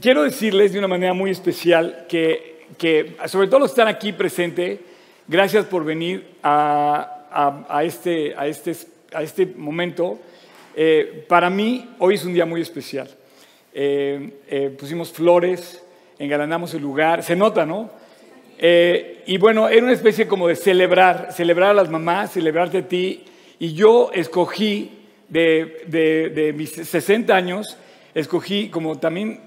quiero decirles de una manera muy especial que, sobre todo los que están aquí presentes, gracias por venir a, a, este, a, este, a este momento. Eh, para mí, hoy es un día muy especial. Eh, eh, pusimos flores, engalanamos el lugar, se nota, ¿no? y bueno, era una especie como de celebrar, celebrar a las mamás, celebrarte a ti. Y yo escogí de mis 60 años, escogí como también,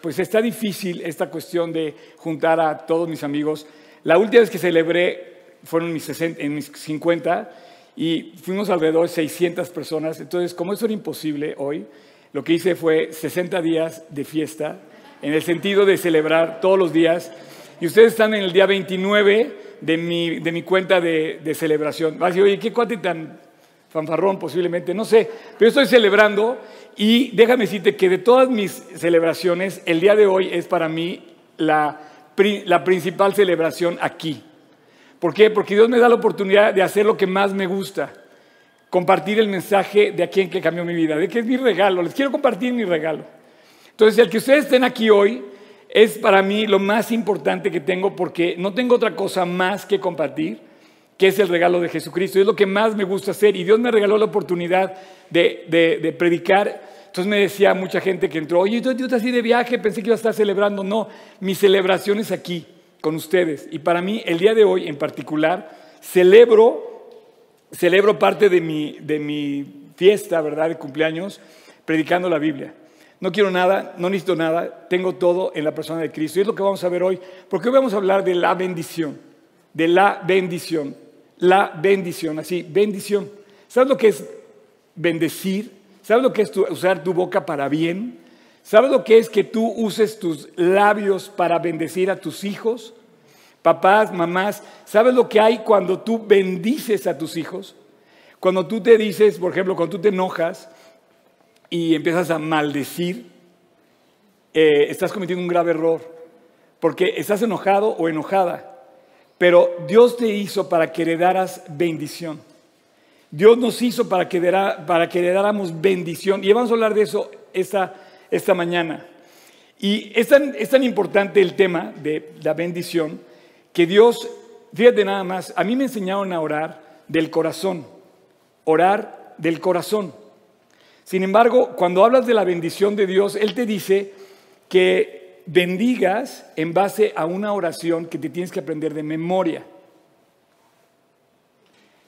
pues está difícil esta cuestión de juntar a todos mis amigos. La última vez que celebré fueron mis, 60, en mis 50 y fuimos alrededor de 600 personas. Entonces, como eso era imposible hoy, lo que hice fue 60 días de fiesta, en el sentido de celebrar todos los días. Y ustedes están en el día 29 de mi, de mi cuenta de, de celebración. Vas a decir, oye, ¿qué cuate tan fanfarrón posiblemente? No sé, pero estoy celebrando y déjame decirte que de todas mis celebraciones, el día de hoy es para mí la, la principal celebración aquí. ¿Por qué? Porque Dios me da la oportunidad de hacer lo que más me gusta, compartir el mensaje de a quien que cambió mi vida, de que es mi regalo, les quiero compartir mi regalo. Entonces, el que ustedes estén aquí hoy es para mí lo más importante que tengo porque no tengo otra cosa más que compartir, que es el regalo de Jesucristo. Es lo que más me gusta hacer y Dios me regaló la oportunidad de, predicar. Entonces me decía mucha gente que entró, oye, yo, estás así de viaje, pensé que iba a estar celebrando. No, mi celebración es aquí con ustedes. Y para mí, el día de hoy en particular, celebro, celebro parte de mi, de mi fiesta, ¿verdad?, de cumpleaños, predicando la Biblia. No quiero nada, no necesito nada, tengo todo en la persona de Cristo. Y es lo que vamos a ver hoy, porque hoy vamos a hablar de la bendición, de la bendición, la bendición, así, bendición. ¿Sabes lo que es bendecir? ¿Sabes lo que es usar tu boca para bien? ¿Sabes lo que es que tú uses tus labios para bendecir a tus hijos? Papás, mamás, ¿sabes lo que hay cuando tú bendices a tus hijos? Cuando tú te dices, por ejemplo, cuando tú te enojas y empiezas a maldecir, eh, estás cometiendo un grave error, porque estás enojado o enojada, pero Dios te hizo para que heredaras bendición. Dios nos hizo para que, para que heredáramos bendición. Y vamos a hablar de eso esta esta mañana. Y es tan, es tan importante el tema de la bendición que Dios, fíjate nada más, a mí me enseñaron a orar del corazón, orar del corazón. Sin embargo, cuando hablas de la bendición de Dios, Él te dice que bendigas en base a una oración que te tienes que aprender de memoria.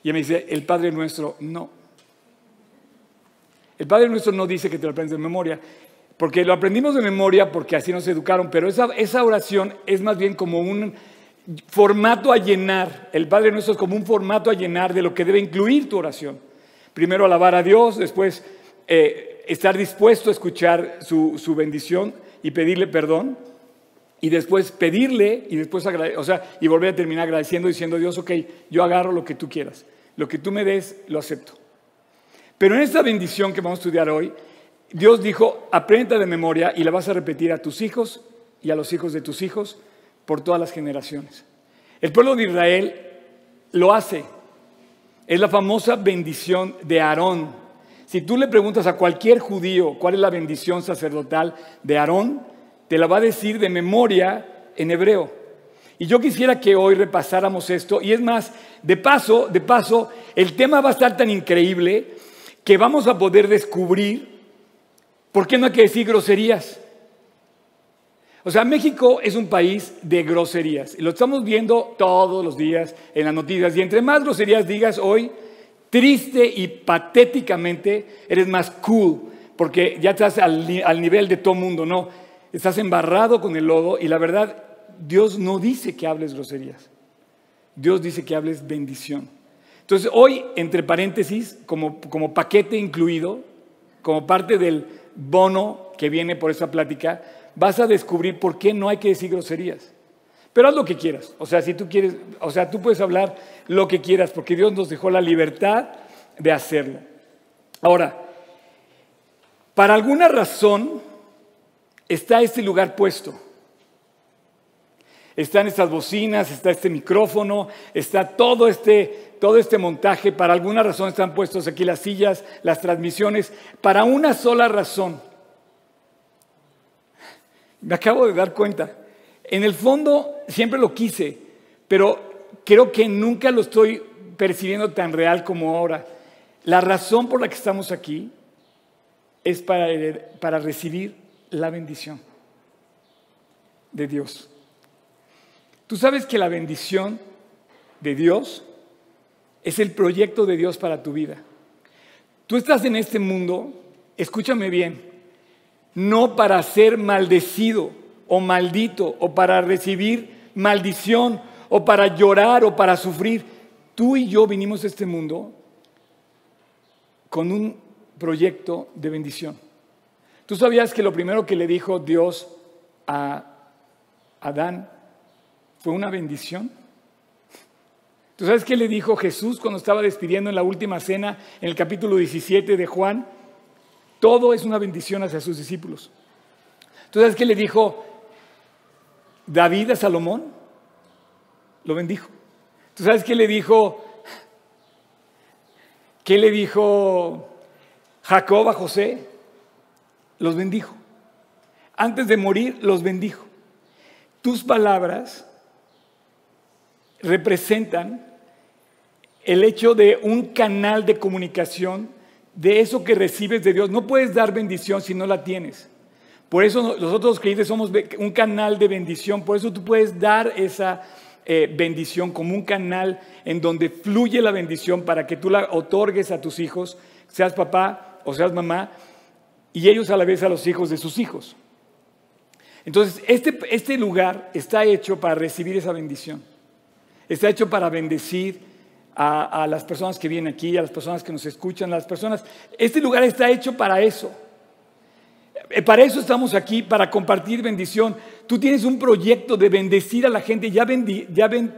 Y me dice, el Padre nuestro, no. El Padre nuestro no dice que te lo aprendes de memoria. Porque lo aprendimos de memoria porque así nos educaron, pero esa, esa oración es más bien como un formato a llenar. El Padre Nuestro es como un formato a llenar de lo que debe incluir tu oración. Primero alabar a Dios, después eh, estar dispuesto a escuchar su, su, bendición y pedirle perdón, y después pedirle y después o sea, y volver a terminar agradeciendo diciendo Dios, ok, yo agarro lo que tú quieras, lo que tú me des, lo acepto. Pero en esta bendición que vamos a estudiar hoy, Dios dijo, aprenda de memoria y la vas a repetir a tus hijos y a los hijos de tus hijos por todas las generaciones. El pueblo de Israel lo hace. Es la famosa bendición de Aarón. Si tú le preguntas a cualquier judío cuál es la bendición sacerdotal de Aarón, te la va a decir de memoria en hebreo. Y yo quisiera que hoy repasáramos esto. Y es más, de paso, de paso, el tema va a estar tan increíble que vamos a poder descubrir ¿Por qué no hay que decir groserías? O sea, México es un país de groserías. Y lo estamos viendo todos los días en las noticias. Y entre más groserías digas hoy, triste y patéticamente, eres más cool. Porque ya estás al, nivel de todo mundo, ¿no? Estás embarrado con el lodo y la verdad, Dios no dice que hables groserías. Dios dice que hables bendición. Entonces, hoy, entre paréntesis, como, como paquete incluido, como parte del bono que viene por esa plática, vas a descubrir por qué no hay que decir groserías. Pero haz lo que quieras. O sea, si tú quieres, o sea, tú puedes hablar lo que quieras, porque Dios nos dejó la libertad de hacerlo. Ahora, para alguna razón está este lugar puesto. Están estas bocinas, está este micrófono, está todo este, todo este montaje. Para alguna razón están puestos aquí las sillas, las transmisiones, para una sola razón. Me acabo de dar cuenta. En el fondo siempre lo quise, pero creo que nunca lo estoy percibiendo tan real como ahora. La razón por la que estamos aquí es para, recibir la bendición de Dios. Tú sabes que la bendición de Dios es el proyecto de Dios para tu vida. Tú estás en este mundo, escúchame bien, no para ser maldecido o maldito o para recibir maldición o para llorar o para sufrir. Tú y yo vinimos a este mundo con un proyecto de bendición. ¿Tú sabías que lo primero que le dijo Dios a Adán fue una bendición? ¿Tú sabes qué le dijo Jesús cuando estaba despidiendo en la última cena en el capítulo 17 de Juan? Todo es una bendición hacia sus discípulos. ¿Tú sabes qué le dijo David a Salomón? Lo bendijo. ¿Tú sabes qué le dijo? ¿Qué le dijo Jacob a José? Los bendijo. Antes de morir, los bendijo. Tus palabras representan el hecho de un canal de comunicación de eso que recibes de Dios. No puedes dar bendición si no la tienes. Por eso nosotros creyentes somos un canal de bendición. Por eso tú puedes dar esa eh, bendición como un canal en donde fluye la bendición para que tú la otorgues a tus hijos, seas papá o seas mamá, y ellos a la vez a los hijos de sus hijos. Entonces, este, este lugar está hecho para recibir esa bendición. Está hecho para bendecir a, las personas que vienen aquí, a las personas que nos escuchan, a las personas. Este lugar está hecho para eso. Eh, para eso estamos aquí, para compartir bendición. Tú tienes un proyecto de bendecir a la gente. Ya vendí, ya ven,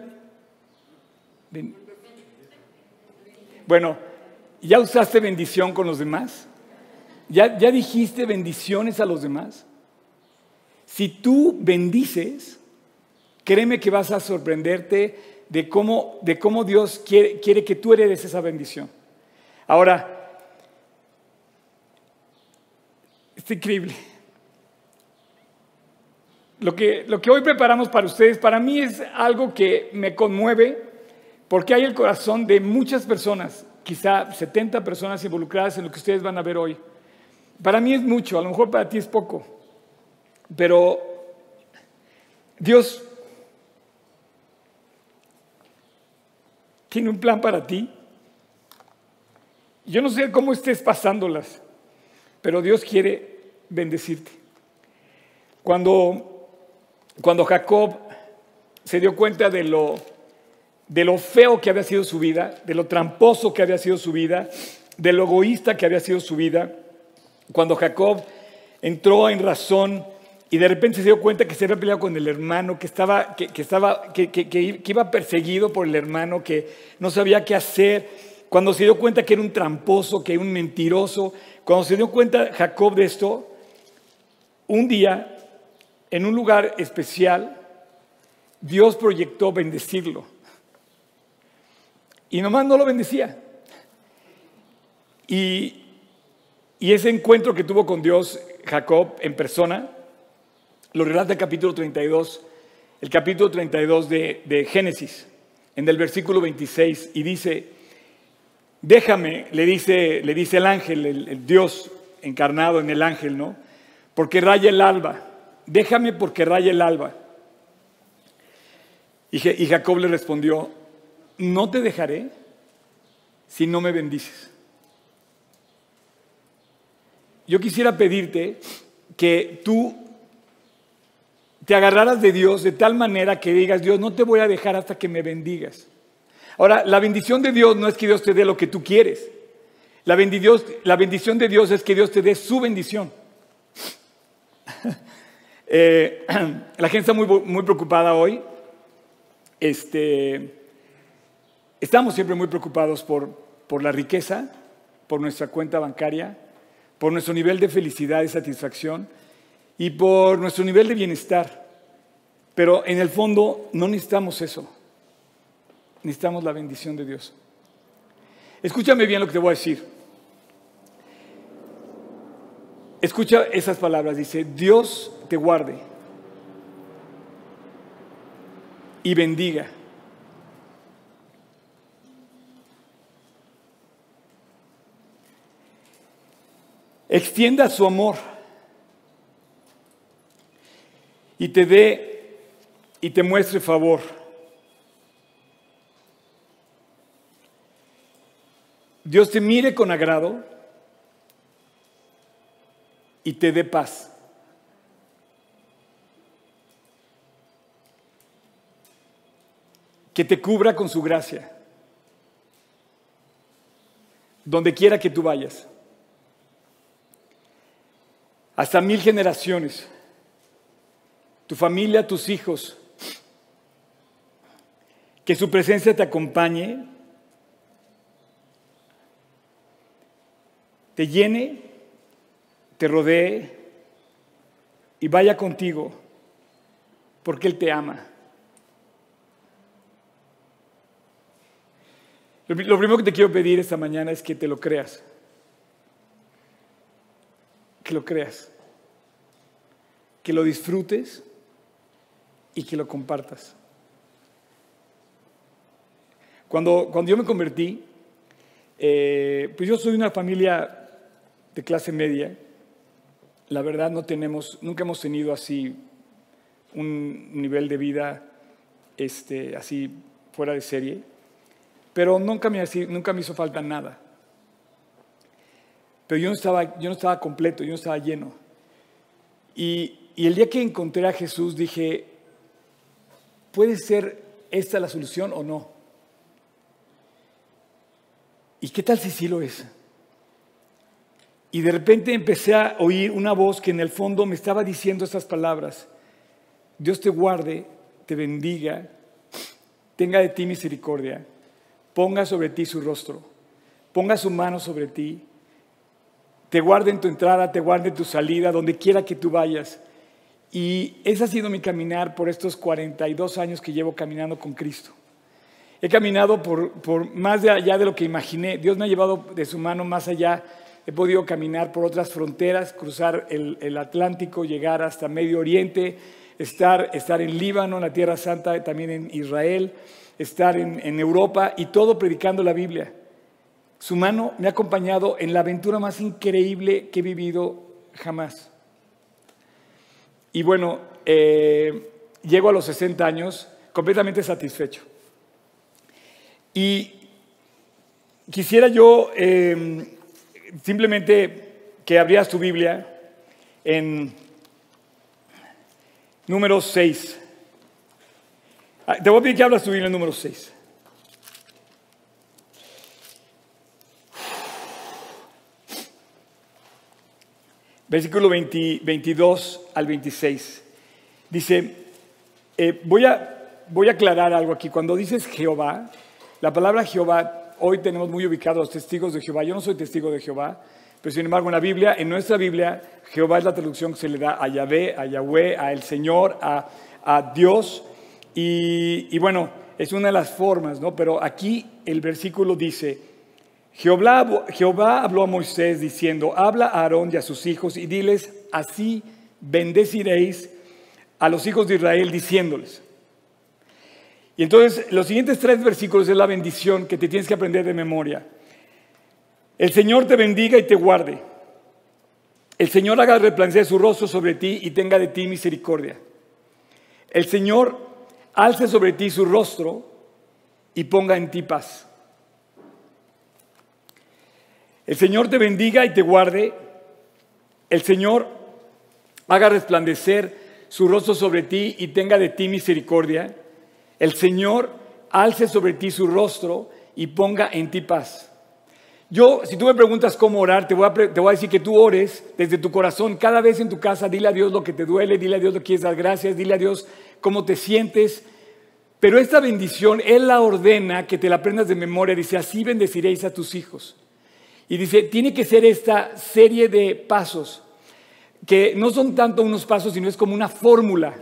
Bueno, ¿ya usaste bendición con los demás? ¿Ya, ¿Ya dijiste bendiciones a los demás? Si tú bendices, créeme que vas a sorprenderte de cómo, de cómo Dios quiere, quiere que tú heredes esa bendición. Ahora, es increíble. Lo que, lo que hoy preparamos para ustedes, para mí es algo que me conmueve porque hay el corazón de muchas personas, quizá 70 personas involucradas en lo que ustedes van a ver hoy. Para mí es mucho, a lo mejor para ti es poco, pero Dios tiene un plan para ti. Yo no sé cómo estés pasándolas, pero Dios quiere bendecirte. Cuando, cuando Jacob se dio cuenta de lo, de lo feo que había sido su vida, de lo tramposo que había sido su vida, de lo egoísta que había sido su vida, cuando Jacob entró en razón y de repente se dio cuenta que se había peleado con el hermano, que, estaba, que, estaba, que, que, iba perseguido por el hermano, que no sabía qué hacer. Cuando se dio cuenta que era un tramposo, que era un mentiroso, cuando se dio cuenta Jacob de esto, un día, en un lugar especial, Dios proyectó bendecirlo. Y nomás no lo bendecía. Y, ese encuentro que tuvo con Dios Jacob en persona, lo relata el capítulo 32, el capítulo 32 de, Génesis, en el versículo 26, y dice, déjame, le dice, le dice el ángel, el, Dios encarnado en el ángel, ¿no? Porque raya el alba, déjame porque raya el alba. Y, Jacob le respondió, no te dejaré si no me bendices. Yo quisiera pedirte que tú te agarraras de Dios de tal manera que digas, Dios, no te voy a dejar hasta que me bendigas. Ahora, la bendición de Dios no es que Dios te dé lo que tú quieres. La, bendición de Dios es que Dios te dé su bendición. Eh, la gente está muy, muy preocupada hoy. Este, estamos siempre muy preocupados por, por la riqueza, por nuestra cuenta bancaria, por nuestro nivel de felicidad y satisfacción y por nuestro nivel de bienestar. Pero en el fondo no necesitamos eso. Necesitamos la bendición de Dios. Escúchame bien lo que te voy a decir. Escucha esas palabras. Dice, Dios te guarde y bendiga. Extienda su amor y te dé y te muestre favor. Dios te mire con agrado y te dé paz. Que te cubra con su gracia, donde quiera que tú vayas, hasta mil generaciones, tu familia, tus hijos, que su presencia te acompañe. Te llene, te rodee y vaya contigo, porque Él te ama. Lo primero que te quiero pedir esta mañana es que te lo creas. Que lo creas. Que lo disfrutes y que lo compartas. Cuando, cuando yo me convertí, eh, pues yo soy una familia de clase media, la verdad no tenemos, nunca hemos tenido así un nivel de vida este, así fuera de serie, pero nunca me, nunca me hizo falta nada. Pero yo no, estaba, yo no estaba completo, yo no estaba lleno. Y, y el día que encontré a Jesús dije, ¿puede ser esta la solución o no? ¿Y qué tal si sí lo es? Y de repente empecé a oír una voz que en el fondo me estaba diciendo estas palabras. Dios te guarde, te bendiga, tenga de ti misericordia, ponga sobre ti su rostro, ponga su mano sobre ti, te guarde en tu entrada, te guarde en tu salida, donde quiera que tú vayas. Y ese ha sido mi caminar por estos 42 años que llevo caminando con Cristo. He caminado por, por más de allá de lo que imaginé. Dios me ha llevado de su mano más allá He podido caminar por otras fronteras, cruzar el, Atlántico, llegar hasta Medio Oriente, estar, estar en Líbano, en la Tierra Santa, también en Israel, estar en, Europa y todo predicando la Biblia. Su mano me ha acompañado en la aventura más increíble que he vivido jamás. Y bueno, eh, llego a los 60 años completamente satisfecho. Y quisiera yo eh, simplemente que abrías tu Biblia en número 6. Ah, te voy a pedir que abras tu Biblia número 6. Versículo 22 al 26. Dice, eh, voy, a, voy a aclarar algo aquí. Cuando dices Jehová, la palabra Jehová hoy tenemos muy ubicados los testigos de Jehová. Yo no soy testigo de Jehová, pero sin embargo en la Biblia, en nuestra Biblia, Jehová es la traducción que se le da a Yahvé, a Yahweh, a el Señor, a, Dios. Y, bueno, es una de las formas, ¿no? Pero aquí el versículo dice, Jehová, Jehová habló a Moisés diciendo, habla a Aarón y a sus hijos y diles, así bendeciréis a los hijos de Israel diciéndoles. Y entonces los siguientes tres versículos es la bendición que te tienes que aprender de memoria. El Señor te bendiga y te guarde. El Señor haga resplandecer su rostro sobre ti y tenga de ti misericordia. El Señor alce sobre ti su rostro y ponga en ti paz. El Señor te bendiga y te guarde. El Señor haga resplandecer su rostro sobre ti y tenga de ti misericordia. El Señor alce sobre ti su rostro y ponga en ti paz. Yo, si tú me preguntas cómo orar, te voy, a, decir que tú ores desde tu corazón. Cada vez en tu casa, dile a Dios lo que te duele, dile a Dios lo que quieres dar gracias, dile a Dios cómo te sientes. Pero esta bendición, Él la ordena que te la aprendas de memoria. Dice, así bendeciréis a tus hijos. Y dice, tiene que ser esta serie de pasos, que no son tanto unos pasos, sino es como una fórmula.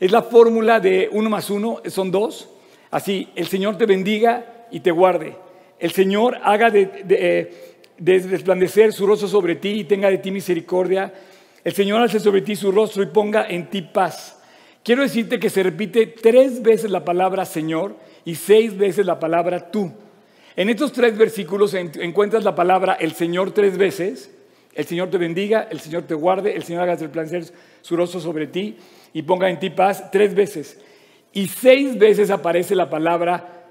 Es la fórmula de uno más uno, son dos. Así, el Señor te bendiga y te guarde. El Señor haga de, eh, resplandecer su rostro sobre ti y tenga de ti misericordia. El Señor hace sobre ti su rostro y ponga en ti paz. quiero decirte que se repite tres veces la palabra Señor y seis veces la palabra tú. En estos tres versículos encuentras la palabra el Señor tres veces. El Señor te bendiga, el Señor te guarde, el Señor haga resplandecer su rostro sobre ti y ponga en ti paz tres veces. Y seis veces aparece la palabra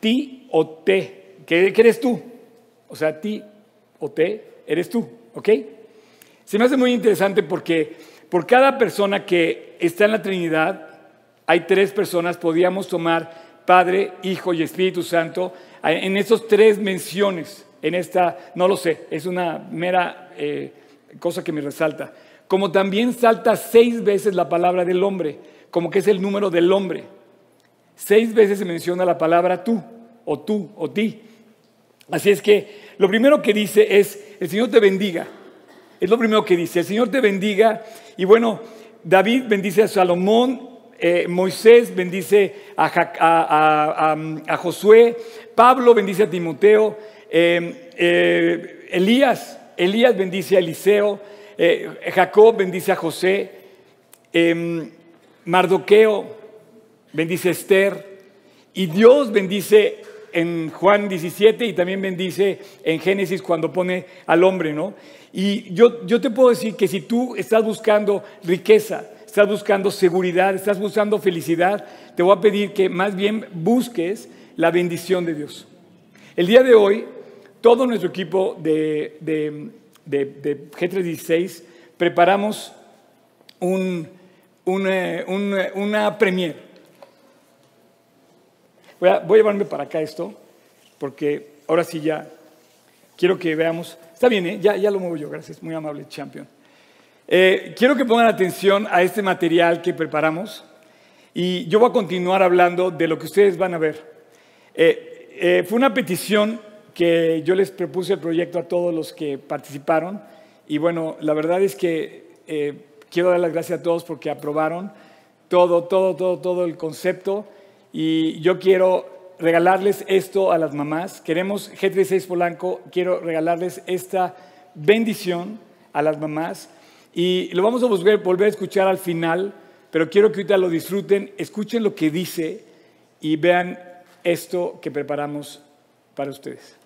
ti o te, que, eres tú. O sea, ti o te, eres tú, ¿ok? Se me hace muy interesante porque por cada persona que está en la Trinidad, hay tres personas, podíamos tomar Padre, Hijo y Espíritu Santo, en esas tres menciones, en esta, no lo sé, es una mera eh, cosa que me resalta. Como también salta seis veces la palabra del hombre, como que es el número del hombre. Seis veces se menciona la palabra tú, o tú, o ti. Así es que lo primero que dice es, el Señor te bendiga. Es lo primero que dice, el Señor te bendiga. Y bueno, David bendice a Salomón, eh, Moisés bendice a, Josué, Pablo bendice a Timoteo, eh, eh, Elías, Elías bendice a Eliseo, Jacob bendice a José, Mardoqueo bendice a Esther, y Dios bendice en Juan 17 y también bendice en Génesis cuando pone al hombre, ¿no? Y yo, yo te puedo decir que si tú estás buscando riqueza, estás buscando seguridad, estás buscando felicidad, te voy a pedir que más bien busques la bendición de Dios. El día de hoy, todo nuestro equipo de, de, de, G316 preparamos un, una premier. Voy a, llevarme para acá esto, porque ahora sí ya quiero que veamos. Está bien, ¿eh? ya, ya lo muevo yo, gracias, muy amable, champion. Eh, quiero que pongan atención a este material que preparamos y yo voy a continuar hablando de lo que ustedes van a ver. Eh, eh, fue una petición que yo les propuse el proyecto a todos los que participaron y bueno, la verdad es que quiero dar las gracias a todos porque aprobaron todo, todo, todo, todo el concepto y yo quiero regalarles esto a las mamás. Queremos, G36 Polanco, quiero regalarles esta bendición a las mamás y lo vamos a volver, a escuchar al final, pero quiero que ahorita lo disfruten, escuchen lo que dice y vean esto que preparamos para ustedes.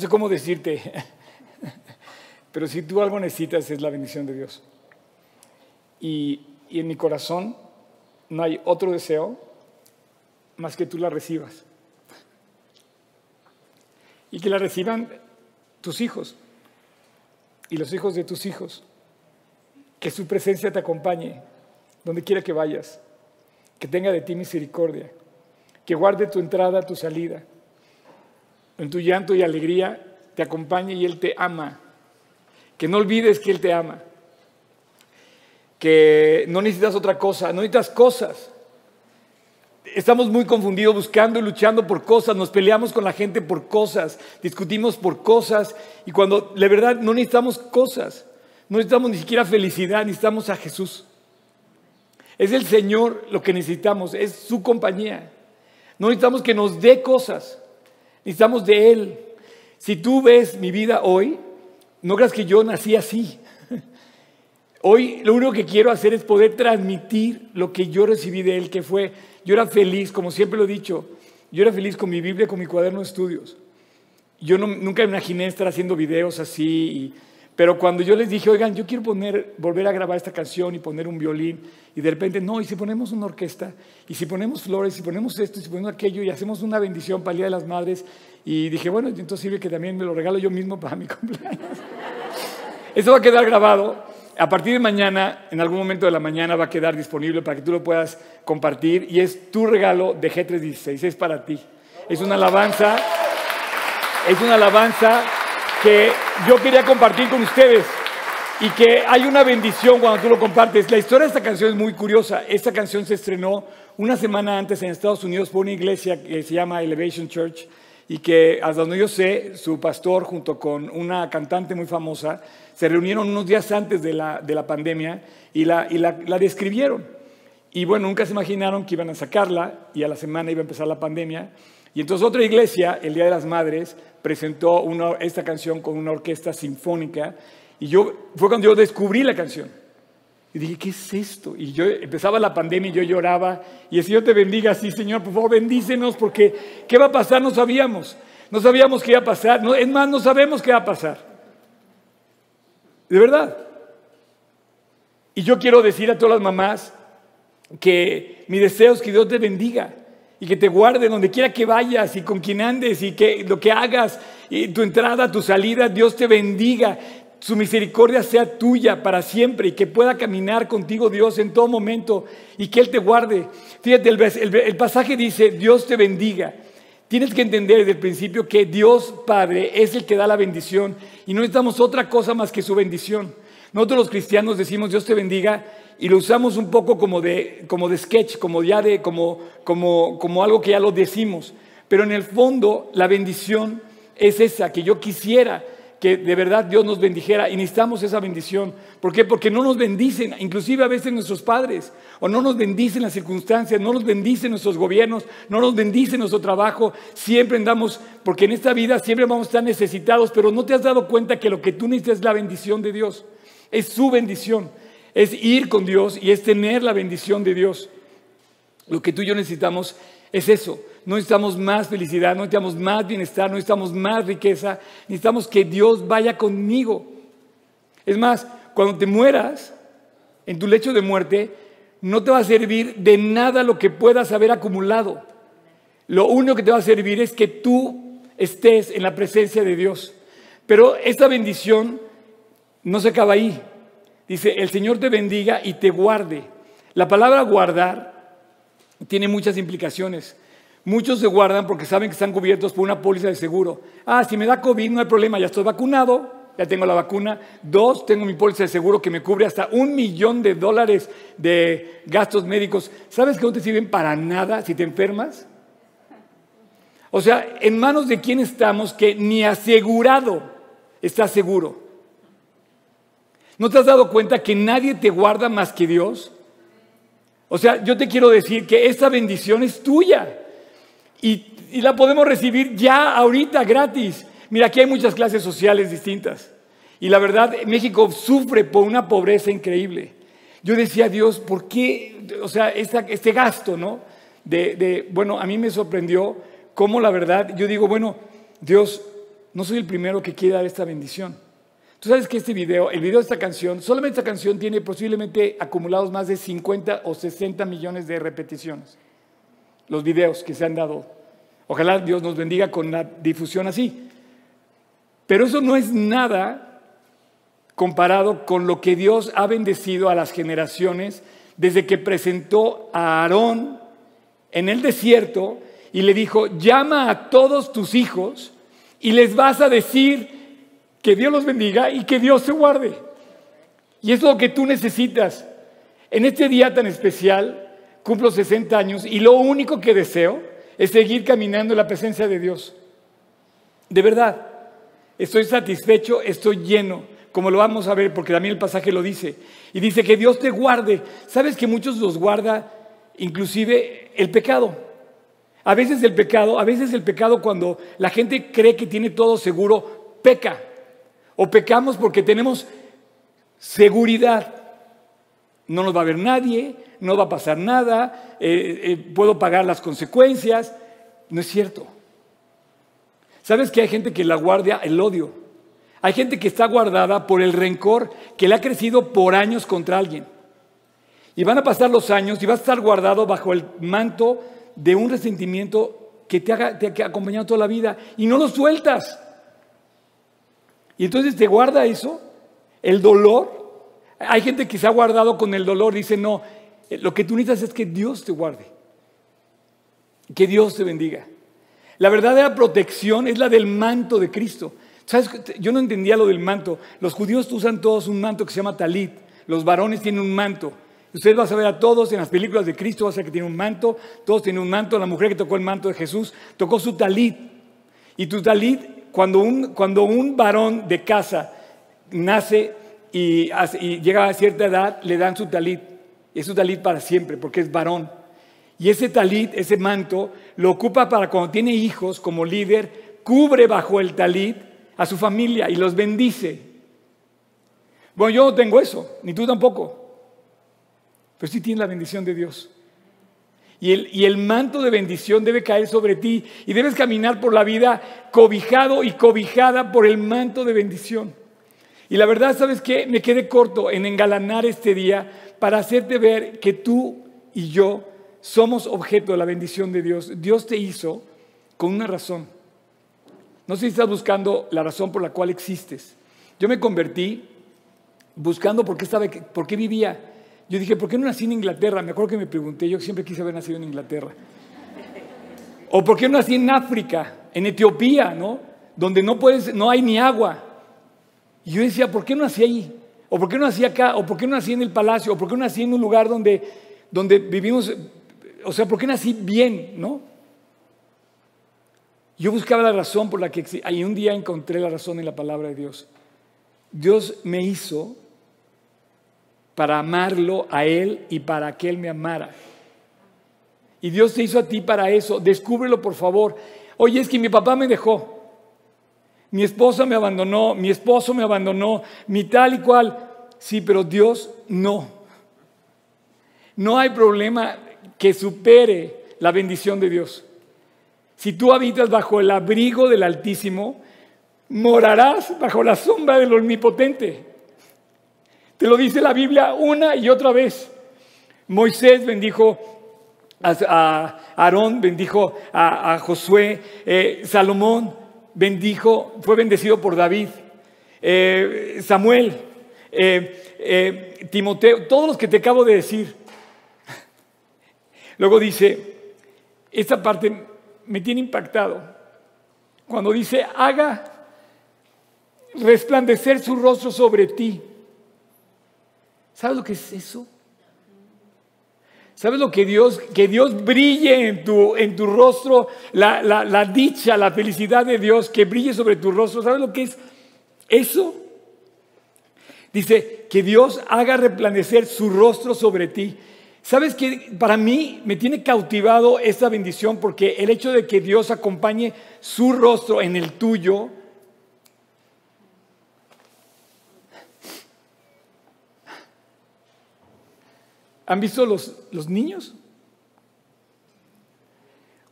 Sé cómo decirte, pero si tú algo necesitas es la bendición de Dios. Y, y en mi corazón no hay otro deseo más que tú la recibas. Y que la reciban tus hijos y los hijos de tus hijos. Que su presencia te acompañe donde quiera que vayas. Que tenga de ti misericordia. Que guarde tu entrada, tu salida. En tu llanto y alegría te acompañe y Él te ama. Que no olvides que Él te ama. Que no necesitas otra cosa, no necesitas cosas. Estamos muy confundidos buscando y luchando por cosas, nos peleamos con la gente por cosas, discutimos por cosas y cuando de verdad no necesitamos cosas, no necesitamos ni siquiera felicidad, necesitamos a Jesús. Es el Señor lo que necesitamos, es su compañía. No necesitamos que nos dé cosas, necesitamos de Él. Si tú ves mi vida hoy, no creas que yo nací así. Hoy lo único que quiero hacer es poder transmitir lo que yo recibí de Él, que fue, yo era feliz, como siempre lo he dicho, yo era feliz con mi Biblia, con mi cuaderno de estudios. yo no- nunca imaginé estar haciendo videos así, y- pero cuando yo les dije, oigan, yo quiero volver a grabar esta canción y poner un violín, y de repente, no, y si ponemos una orquesta, y si ponemos flores, y si ponemos esto, y si ponemos aquello, y hacemos una bendición para el Día de las Madres, y dije, bueno, entonces sirve que también me lo regalo yo mismo para mi cumpleaños. Eso va a quedar grabado. A partir de mañana, en algún momento de la mañana, va a quedar disponible para que tú lo puedas compartir. Y es tu regalo de G316, es para ti. Es una alabanza, es una alabanza que yo quería compartir con ustedes. Y que hay una bendición cuando tú lo compartes. La historia de esta canción es muy curiosa. Esta canción se estrenó una semana antes en Estados Unidos por una iglesia que se llama Elevation Church y que, hasta donde yo sé, su pastor junto con una cantante muy famosa se reunieron unos días antes de la, de la pandemia y, la, y la, la describieron. Y bueno, nunca se imaginaron que iban a sacarla y a la semana iba a empezar la pandemia. Y entonces otra iglesia, el Día de las Madres, presentó una- esta canción con una orquesta sinfónica y yo, fue cuando yo descubrí la canción. Y dije, ¿qué es esto? Y yo empezaba la pandemia y yo lloraba. Y el Señor te bendiga, sí, Señor, por favor, bendícenos, porque ¿qué va a pasar? No sabíamos. No sabíamos qué iba a pasar. No, es más, no sabemos qué va a pasar. De verdad. Y yo quiero decir a todas las mamás que mi deseo es que Dios te bendiga y que te guarde donde quiera que vayas y con quien andes y que lo que hagas, y tu entrada, tu salida, Dios te bendiga. Su misericordia sea tuya para siempre y que pueda caminar contigo Dios en todo momento y que Él te guarde. Fíjate, el, el pasaje dice, Dios te bendiga. Tienes que entender desde el principio que Dios Padre es el que da la bendición y no necesitamos otra cosa más que su bendición. Nosotros los cristianos decimos Dios te bendiga y lo usamos un poco como de, como de sketch, como ya de, como, como, como algo que ya lo decimos. Pero en el fondo la bendición es esa, que yo quisiera que de verdad Dios nos bendijera y necesitamos esa bendición. ¿Por qué? Porque no nos bendicen, inclusive a veces nuestros padres, o no nos bendicen las circunstancias, no nos bendicen nuestros gobiernos, no nos bendicen nuestro trabajo. Siempre andamos, porque en esta vida siempre vamos a estar necesitados, pero no te has dado cuenta que lo que tú necesitas es la bendición de Dios, es su bendición, es ir con Dios y es tener la bendición de Dios. Lo que tú y yo necesitamos es eso. No necesitamos más felicidad, no necesitamos más bienestar, no necesitamos más riqueza. Necesitamos que Dios vaya conmigo. Es más, cuando te mueras, en tu lecho de muerte, no te va a servir de nada lo que puedas haber acumulado. Lo único que te va a servir es que tú estés en la presencia de Dios. Pero esta bendición no se acaba ahí. Dice, el Señor te bendiga y te guarde. La palabra guardar tiene muchas implicaciones. Muchos se guardan porque saben que están cubiertos por una póliza de seguro. Ah, si me da COVID no hay problema, ya estoy vacunado, ya tengo la vacuna. Dos, tengo mi póliza de seguro que me cubre hasta un millón de dólares de gastos médicos. ¿Sabes que no te sirven para nada si te enfermas? O sea, en manos de quién estamos que ni asegurado está seguro. ¿No te has dado cuenta que nadie te guarda más que Dios? O sea, yo te quiero decir que esta bendición es tuya y, la podemos recibir ya ahorita gratis. Mira, aquí hay muchas clases sociales distintas y la verdad, México sufre por una pobreza increíble. Yo decía, Dios, ¿por qué? O sea, este gasto, ¿no? De, de- bueno, a mí me sorprendió cómo la verdad, yo digo, bueno, Dios, no soy el primero que quiere dar esta bendición. Tú sabes que este video, el video de esta canción, solamente esta canción tiene posiblemente acumulados más de 50 o 60 millones de repeticiones. Los videos que se han dado. Ojalá Dios nos bendiga con la difusión así. Pero eso no es nada comparado con lo que Dios ha bendecido a las generaciones desde que presentó a Aarón en el desierto y le dijo, llama a todos tus hijos y les vas a decir que Dios los bendiga y que Dios se guarde. Y es lo que tú necesitas. En este día tan especial, cumplo 60 años y lo único que deseo es seguir caminando en la presencia de Dios. De verdad, estoy satisfecho, estoy lleno, como lo vamos a ver, porque también el pasaje lo dice. Y dice que Dios te guarde. ¿Sabes que muchos los guarda inclusive el pecado? A veces el pecado, a veces el pecado cuando la gente cree que tiene todo seguro, peca. O pecamos porque tenemos seguridad. No nos va a ver nadie, no va a pasar nada, eh, eh, puedo pagar las consecuencias. No es cierto. ¿Sabes que hay gente que la guardia el odio? Hay gente que está guardada por el rencor que le ha crecido por años contra alguien. Y van a pasar los años y vas a estar guardado bajo el manto de un resentimiento que te, te ha acompañado toda la vida y no lo sueltas. Y entonces te guarda eso, el dolor. Hay gente que se ha guardado con el dolor, dice, no, lo que tú necesitas es que Dios te guarde, que Dios te bendiga. La verdadera protección es la del manto de Cristo. ¿Sabes? Yo no entendía lo del manto. Los judíos usan todos un manto que se llama talit. Los varones tienen un manto. Ustedes van a ver a todos en las películas de Cristo, va a que tiene un manto, todos tienen un manto. La mujer que tocó el manto de Jesús tocó su talit. Y tu talit, cuando un, cuando un varón de casa nace y, llega a cierta edad, le dan su talit. Es su talit para siempre, porque es varón. Y ese talit, ese manto, lo ocupa para cuando tiene hijos como líder, cubre bajo el talit a su familia y los bendice. Bueno, yo no tengo eso, ni tú tampoco. Pero sí tienes la bendición de Dios. Y el, manto de bendición debe caer sobre ti y debes caminar por la vida cobijado y cobijada por el manto de bendición. Y la verdad, ¿sabes qué? Me quedé corto en engalanar este día para hacerte ver que tú y yo somos objeto de la bendición de Dios. Dios te hizo con una razón. No sé si estás buscando la razón por la cual existes. Yo me convertí buscando por qué, estaba, por qué vivía. Yo dije, ¿por qué no nací en Inglaterra? Me acuerdo que me pregunté, yo siempre quise haber nacido en Inglaterra. O ¿por qué no nací en África, en Etiopía, ¿no? Donde no, puedes, no hay ni agua. Y yo decía, ¿por qué no nací ahí? ¿O por qué no nací acá? ¿O por qué no nací en el palacio? ¿O por qué no nací en un lugar donde, donde vivimos? O sea, ¿por qué nací bien, no? Yo buscaba la razón por la que y un día encontré la razón en la palabra de Dios. Dios me hizo para amarlo a Él y para que Él me amara. Y Dios te hizo a ti para eso. Descúbrelo, por favor. Oye, es que mi papá me dejó. Mi esposa me abandonó, mi esposo me abandonó, mi tal y cual. Sí, pero Dios no. No hay problema que supere la bendición de Dios. Si tú habitas bajo el abrigo del Altísimo, morarás bajo la sombra del Omnipotente. Te lo dice la Biblia una y otra vez. Moisés bendijo a Aarón, bendijo a, Josué, eh, Salomón bendijo, fue bendecido por David, eh, Samuel, eh, Timoteo, todos los que te acabo de decir. Luego dice, esta parte me tiene impactado, cuando dice, haga resplandecer su rostro sobre ti ¿Sabes lo que es eso? ¿Sabes lo que Dios, que Dios brille en tu, en tu rostro, la, la dicha, la felicidad de Dios, que brille sobre tu rostro? ¿Sabes lo que es eso? Dice, que Dios haga resplandecer su rostro sobre ti. ¿Sabes que para mí me tiene cautivado esta bendición? Porque el hecho de que Dios acompañe su rostro en el tuyo, ¿Han visto los, los niños?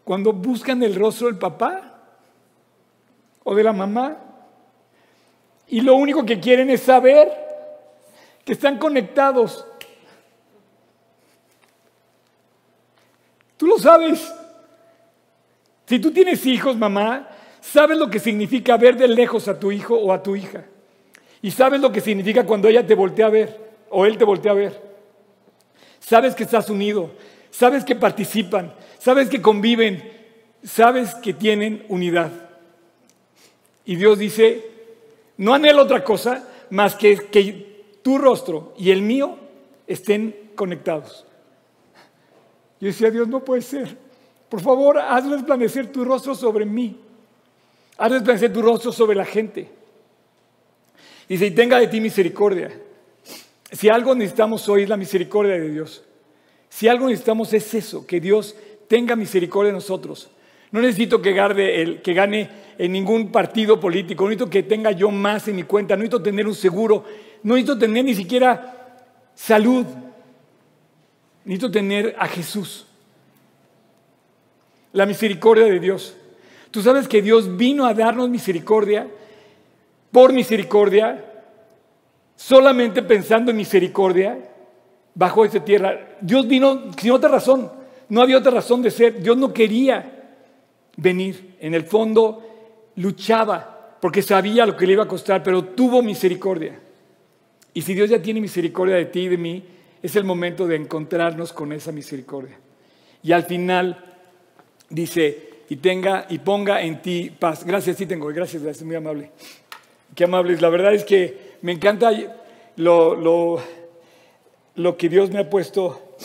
Cuando buscan el rostro del papá o de la mamá y lo único que quieren es saber que están conectados. Tú lo sabes. Si tú tienes hijos, mamá, sabes lo que significa ver de lejos a tu hijo o a tu hija. Y sabes lo que significa cuando ella te voltea a ver o él te voltea a ver. Sabes que estás unido, sabes que participan, sabes que conviven, sabes que tienen unidad. Y Dios dice, no anhelo otra cosa más que que tu rostro y el mío estén conectados. Yo decía, Dios, no puede ser. Por favor, haz resplandecer tu rostro sobre mí. Haz resplandecer tu rostro sobre la gente. Dice, y tenga de ti misericordia. Si algo necesitamos hoy es la misericordia de Dios. Si algo necesitamos es eso, que Dios tenga misericordia de nosotros. No necesito que gane, que gane en ningún partido político, no necesito que tenga yo más en mi cuenta, no necesito tener un seguro, no necesito tener ni siquiera salud, necesito tener a Jesús. La misericordia de Dios. Tú sabes que Dios vino a darnos misericordia por misericordia, solamente pensando en misericordia, bajo esta tierra. Dios vino sin otra razón, no había otra razón de ser. Dios no quería venir. En el fondo luchaba porque sabía lo que le iba a costar, pero tuvo misericordia. Y si Dios ya tiene misericordia de ti y de mí, es el momento de encontrarnos con esa misericordia. Y al final dice, y tenga y ponga en ti paz. Gracias, sí tengo, gracias, gracias, muy amable. Qué amables. La verdad es que me encanta lo, lo, lo que Dios me ha puesto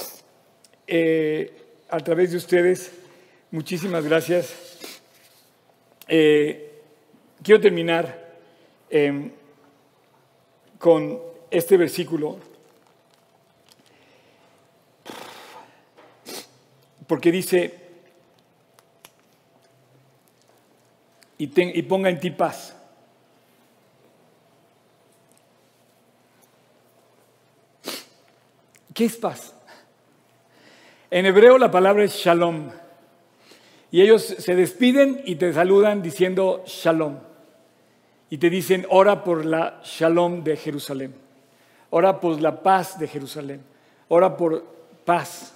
eh, a través de ustedes. Muchísimas gracias. Eh, quiero terminar eh, con este versículo. Porque dice, y, ten- y ponga en ti paz. ¿Qué es paz? En hebreo la palabra es shalom. Y ellos se despiden y te saludan diciendo shalom. Y te dicen, ora por la shalom de Jerusalén. Ora por la paz de Jerusalén. Ora por paz.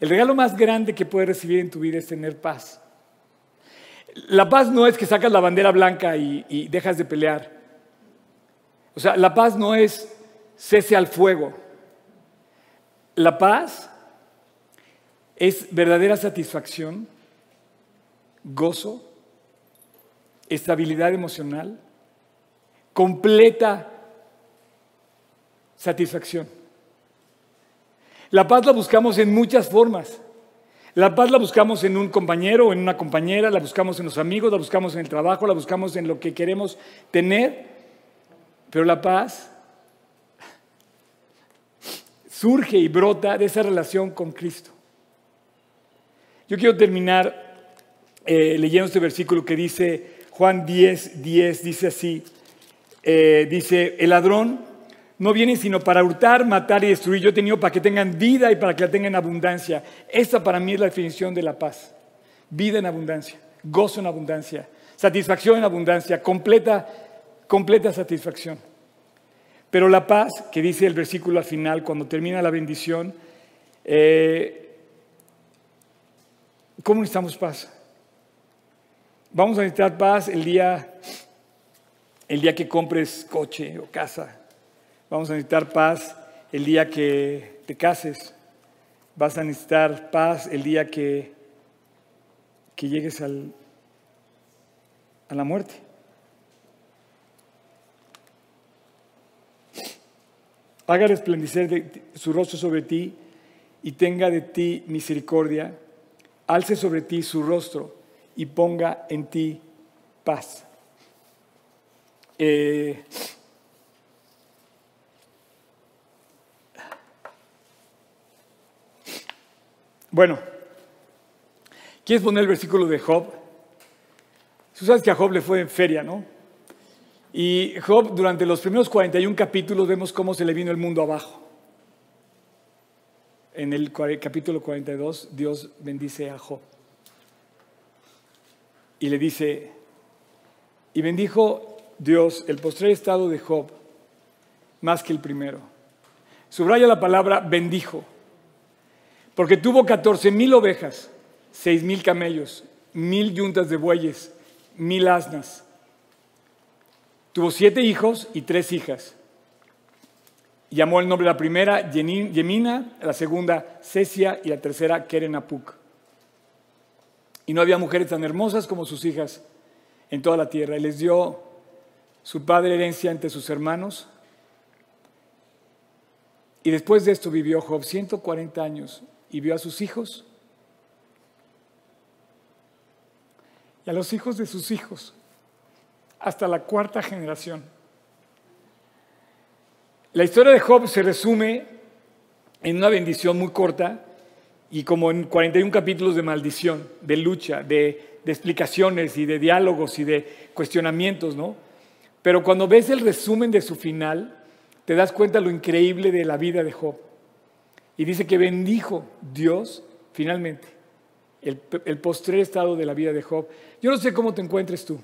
El regalo más grande que puedes recibir en tu vida es tener paz. La paz no es que sacas la bandera blanca y, dejas de pelear. O sea, la paz no es cese al fuego. La paz es verdadera satisfacción, gozo, estabilidad emocional, completa satisfacción. La paz la buscamos en muchas formas. La paz la buscamos en un compañero o en una compañera, la buscamos en los amigos, la buscamos en el trabajo, la buscamos en lo que queremos tener. Pero la paz surge y brota de esa relación con Cristo. Yo quiero terminar eh, leyendo este versículo que dice Juan 10, 10, dice así, eh, dice, el ladrón no viene sino para hurtar, matar y destruir. Yo he tenido para que tengan vida y para que la tengan en abundancia. Esta para mí es la definición de la paz. Vida en abundancia, gozo en abundancia, satisfacción en abundancia, completa, completa satisfacción. Pero la paz, que dice el versículo al final, cuando termina la bendición, eh, ¿cómo necesitamos paz? Vamos a necesitar paz el día, el día que compres coche o casa. Vamos a necesitar paz el día que te cases. Vas a necesitar paz el día que, que llegues al, a la muerte. Haga resplandecer de su rostro sobre ti y tenga de ti misericordia. Alce sobre ti su rostro y ponga en ti paz. Eh, bueno, ¿quieres poner el versículo de Job? Tú sabes que a Job le fue en feria, ¿no? Y Job, durante los primeros 41 capítulos, vemos cómo se le vino el mundo abajo. En el capítulo 42, Dios bendice a Job. Y le dice, y bendijo Dios el postrer estado de Job más que el primero. Subraya la palabra bendijo, porque tuvo 14 mil ovejas, 6 mil camellos, mil yuntas de bueyes, mil asnas. Tuvo siete hijos y tres hijas. Llamó el nombre de la primera Yemina, la segunda Cesia y la tercera Kerenapuk. Y no había mujeres tan hermosas como sus hijas en toda la tierra. Y les dio su padre herencia entre sus hermanos. Y después de esto vivió Job 140 años y vio a sus hijos y a los hijos de sus hijos hasta la cuarta generación. La historia de Job se resume en una bendición muy corta y como en 41 capítulos de maldición, de lucha, de, explicaciones y de diálogos y de cuestionamientos, ¿no? Pero cuando ves el resumen de su final, te das cuenta lo increíble de la vida de Job. Y dice que bendijo Dios finalmente el, el postrer estado de la vida de Job. Yo no sé cómo te encuentres tú,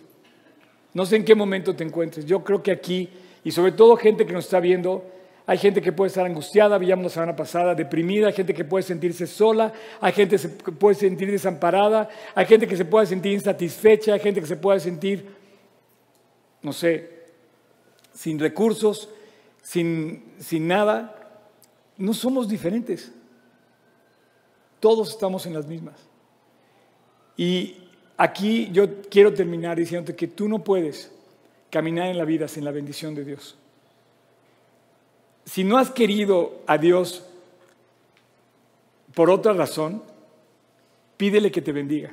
no sé en qué momento te encuentres. Yo creo que aquí, y sobre todo gente que nos está viendo, hay gente que puede estar angustiada, veíamos la semana pasada, deprimida, hay gente que puede sentirse sola, hay gente que puede sentir desamparada, hay gente que se puede sentir insatisfecha, hay gente que se puede sentir, no sé, sin recursos, sin, sin nada. No somos diferentes. Todos estamos en las mismas. Y aquí yo quiero terminar diciéndote que tú no puedes caminar en la vida sin la bendición de Dios. Si no has querido a Dios por otra razón, pídele que te bendiga.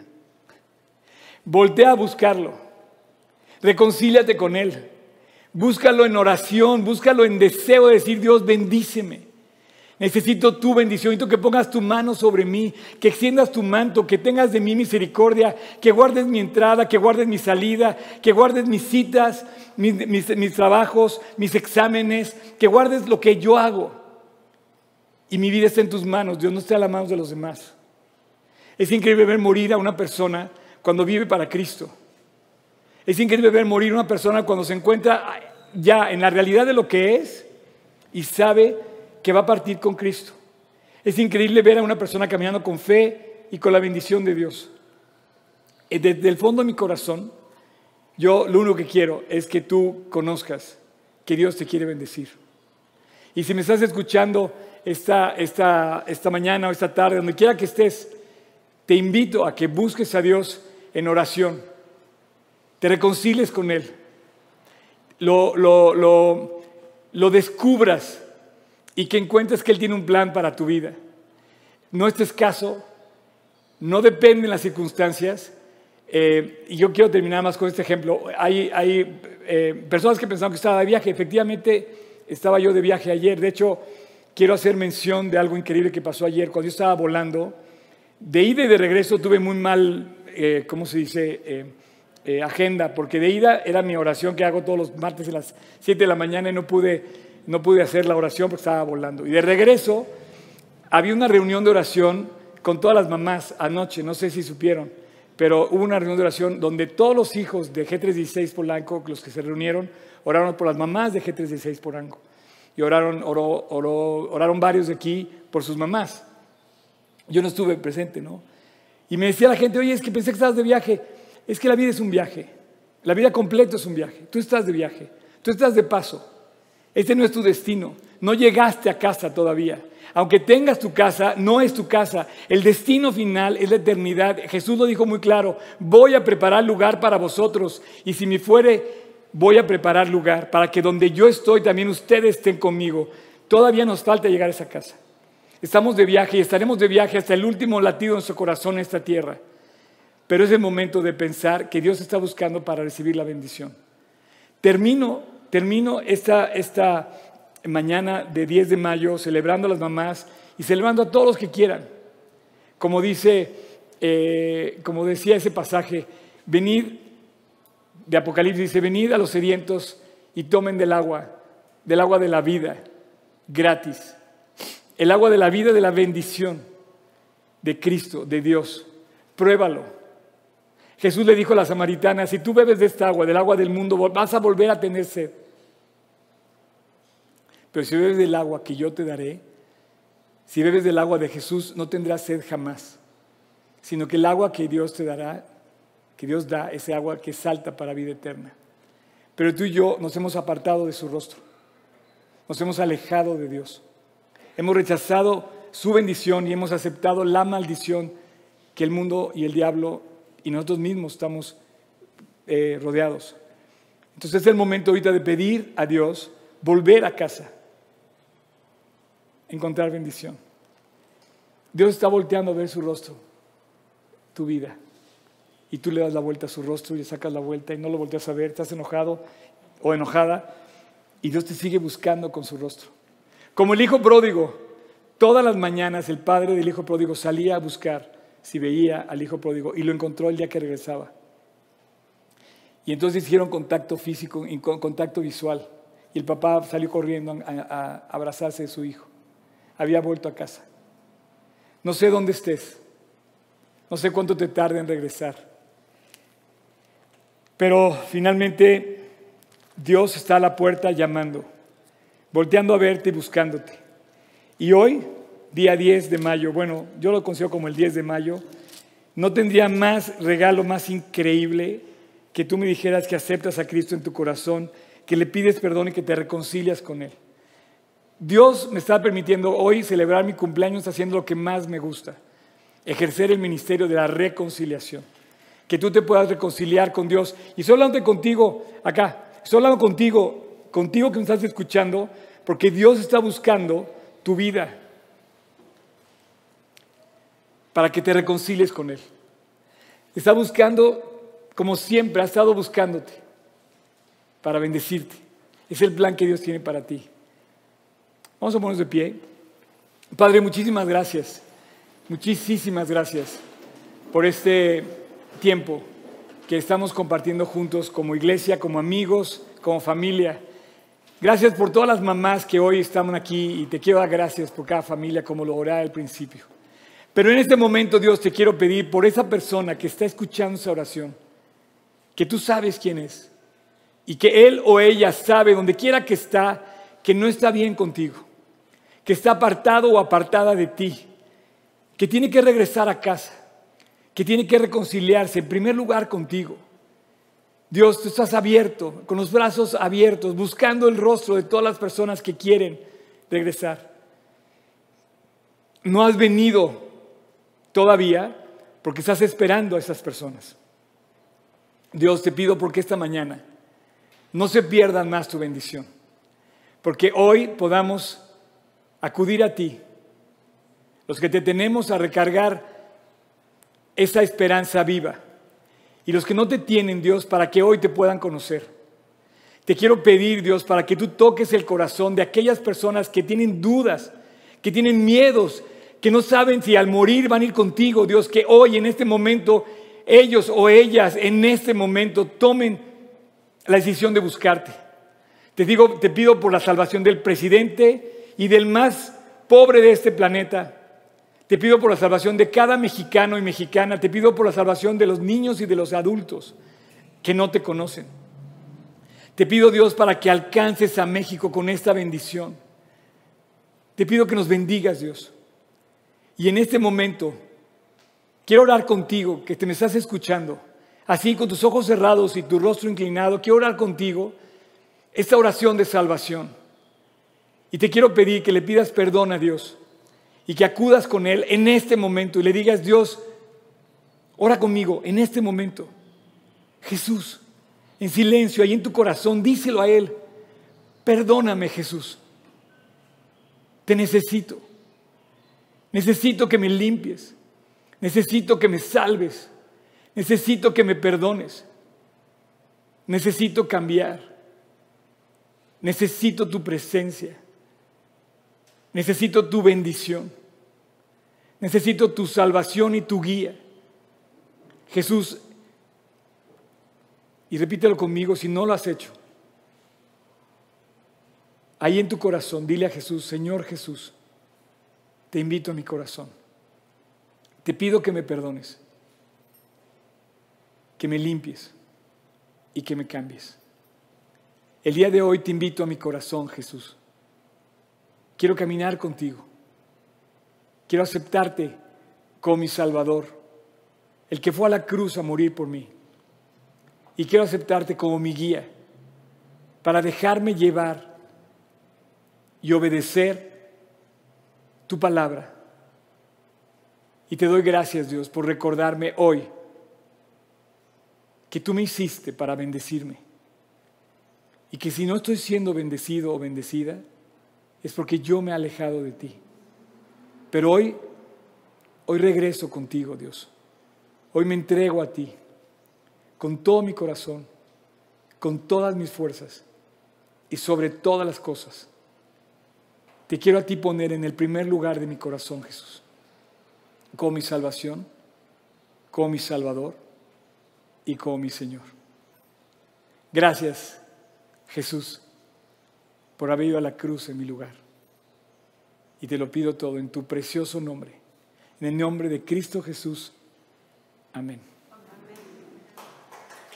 Voltea a buscarlo. Reconcíliate con Él. Búscalo en oración, búscalo en deseo de decir, Dios, bendíceme. Necesito tu bendición, que pongas tu mano sobre mí, que extiendas tu manto, que tengas de mí misericordia, que guardes mi entrada, que guardes mi salida, que guardes mis citas, mis, trabajos, mis exámenes, que guardes lo que yo hago. Y mi vida está en tus manos, Dios no está en las manos de los demás. Es increíble ver morir a una persona cuando vive para Cristo. Es increíble ver morir a una persona cuando se encuentra ya en la realidad de lo que es y sabe que va a partir con Cristo. Es increíble ver a una persona caminando con fe y con la bendición de Dios. Eh, Desde el fondo de mi corazón, yo lo único que quiero es que tú conozcas que Dios te quiere bendecir. Y si me estás escuchando esta, esta, esta mañana o esta tarde, donde quiera que estés, te invito a que busques a Dios en oración, te reconcilies con Él, lo, lo, lo descubras y que encuentres que Él tiene un plan para tu vida. No estés caso, no depende de las circunstancias. Eh, y yo quiero terminar más con este ejemplo. Hay, hay eh, personas que pensaban que estaba de viaje. Efectivamente, estaba yo de viaje ayer. De hecho, quiero hacer mención de algo increíble que pasó ayer. Cuando yo estaba volando, de ida y de regreso tuve muy mal, eh, ¿cómo se dice? Eh, eh, agenda, porque de ida era mi oración que hago todos los martes a las 7 de la mañana y no pude, no pude hacer la oración porque estaba volando. Y de regreso había una reunión de oración con todas las mamás anoche, no sé si supieron, pero hubo una reunión de oración donde todos los hijos de G316 Polanco, los que se reunieron, oraron por las mamás de G316 Polanco. Y oraron, oró- oraron varios de aquí por sus mamás. Yo no estuve presente, ¿no? Y me decía la gente, oye, es que pensé que estabas de viaje. Es que la vida es un viaje. La vida completa es un viaje. Tú estás de viaje. Tú estás de paso. Este no es tu destino. No llegaste a casa todavía. Aunque tengas tu casa, no es tu casa. El destino final es la eternidad. Jesús lo dijo muy claro. Voy a preparar lugar para vosotros. Y si me fuere, voy a preparar lugar para que donde yo estoy, también ustedes estén conmigo. Todavía nos falta llegar a esa casa. Estamos de viaje y estaremos de viaje hasta el último latido de nuestro corazón en esta tierra. Pero es el momento de pensar que Dios está buscando para recibir la bendición. Termino, termino esta, esta mañana de 10 de mayo celebrando a las mamás y celebrando a todos los que quieran. Como dice, eh, como decía ese pasaje, venid de Apocalipsis, dice, venid a los sedientos y tomen del agua, del agua de la vida, gratis. El agua de la vida, de la bendición de Cristo, de Dios. Pruébalo. Jesús le dijo a la samaritana, si tú bebes de esta agua, del agua del mundo, vas a volver a tener sed. Pero si bebes del agua que yo te daré, si bebes del agua de Jesús, no tendrás sed jamás, sino que el agua que Dios te dará, que Dios da, ese agua que salta para vida eterna. Pero tú y yo nos hemos apartado de su rostro, nos hemos alejado de Dios, hemos rechazado su bendición y hemos aceptado la maldición que el mundo y el diablo y nosotros mismos estamos eh, rodeados. Entonces es el momento ahorita de pedir a Dios volver a casa, encontrar bendición. Dios está volteando a ver su rostro, tu vida. Y tú le das la vuelta a su rostro y le sacas la vuelta y no lo volteas a ver, estás enojado o enojada y Dios te sigue buscando con su rostro. Como el hijo pródigo, todas las mañanas el padre del hijo pródigo salía a buscar si veía al hijo pródigo y lo encontró el día que regresaba. Y entonces hicieron contacto físico contacto visual. Y el papá salió corriendo a abrazarse de su hijo. Había vuelto a casa. No sé dónde estés. No sé cuánto te tarde en regresar. Pero finalmente Dios está a la puerta llamando, volteando a verte y buscándote. Y hoy, día 10 de mayo, bueno, yo lo considero como el 10 de mayo, no tendría más regalo más increíble que tú me dijeras que aceptas a Cristo en tu corazón, que le pides perdón y que te reconcilias con Él. Dios me está permitiendo hoy celebrar mi cumpleaños haciendo lo que más me gusta, ejercer el ministerio de la reconciliación. Que tú te puedas reconciliar con Dios. Y estoy hablando contigo acá, estoy hablando contigo, contigo que me estás escuchando, porque Dios está buscando tu vida para que te reconcilies con Él. Está buscando, como siempre, ha estado buscándote para bendecirte. Es el plan que Dios tiene para ti. Vamos a ponernos de pie. Padre, muchísimas gracias. Muchísimas gracias por este tiempo que estamos compartiendo juntos como iglesia, como amigos, como familia. Gracias por todas las mamás que hoy están aquí y te quiero dar gracias por cada familia como lo oré al principio. Pero en este momento, Dios, te quiero pedir por esa persona que está escuchando esa oración, que tú sabes quién es y que él o ella sabe, donde quiera que está, que no está bien contigo, que está apartado o apartada de ti, que tiene que regresar a casa, que tiene que reconciliarse en primer lugar contigo. Dios, tú estás abierto, con los brazos abiertos, buscando el rostro de todas las personas que quieren regresar. No has venido todavía porque estás esperando a esas personas. Dios, te pido porque esta mañana no se pierdan más tu bendición, porque hoy podamos acudir a ti, los que te tenemos a recargar esa esperanza viva y los que no te tienen, Dios, para que hoy te puedan conocer. Te quiero pedir, Dios, para que tú toques el corazón de aquellas personas que tienen dudas, que tienen miedos, que no saben si al morir van a ir contigo, Dios, que hoy en este momento ellos o ellas en este momento tomen la decisión de buscarte. Te digo, te pido por la salvación del presidente y del más pobre de este planeta. Te pido por la salvación de cada mexicano y mexicana. Te pido por la salvación de los niños y de los adultos que no te conocen. Te pido, Dios, para que alcances a México con esta bendición. Te pido que nos bendigas, Dios. Y en este momento quiero orar contigo, que te me estás escuchando, así con tus ojos cerrados y tu rostro inclinado, quiero orar contigo esta oración de salvación. Y te quiero pedir que le pidas perdón a Dios y que acudas con Él en este momento y le digas, Dios, ora conmigo en este momento. Jesús, en silencio, ahí en tu corazón, díselo a Él. Perdóname, Jesús. Te necesito. Necesito que me limpies. Necesito que me salves. Necesito que me perdones. Necesito cambiar. Necesito tu presencia. Necesito tu bendición. Necesito tu salvación y tu guía. Jesús, y repítelo conmigo si no lo has hecho. Ahí en tu corazón, dile a Jesús, Señor Jesús, te invito a mi corazón. Te pido que me perdones, que me limpies y que me cambies. El día de hoy te invito a mi corazón, Jesús. Quiero caminar contigo. Quiero aceptarte como mi Salvador, el que fue a la cruz a morir por mí. Y quiero aceptarte como mi guía para dejarme llevar y obedecer tu palabra. Y te doy gracias, Dios, por recordarme hoy que tú me hiciste para bendecirme. Y que si no estoy siendo bendecido o bendecida, es porque yo me he alejado de ti. Pero hoy, hoy regreso contigo, Dios. Hoy me entrego a ti con todo mi corazón, con todas mis fuerzas y sobre todas las cosas. Te quiero a ti poner en el primer lugar de mi corazón, Jesús, como mi salvación, como mi Salvador y como mi Señor. Gracias, Jesús por haber ido a la cruz en mi lugar. Y te lo pido todo en tu precioso nombre, en el nombre de Cristo Jesús. Amén.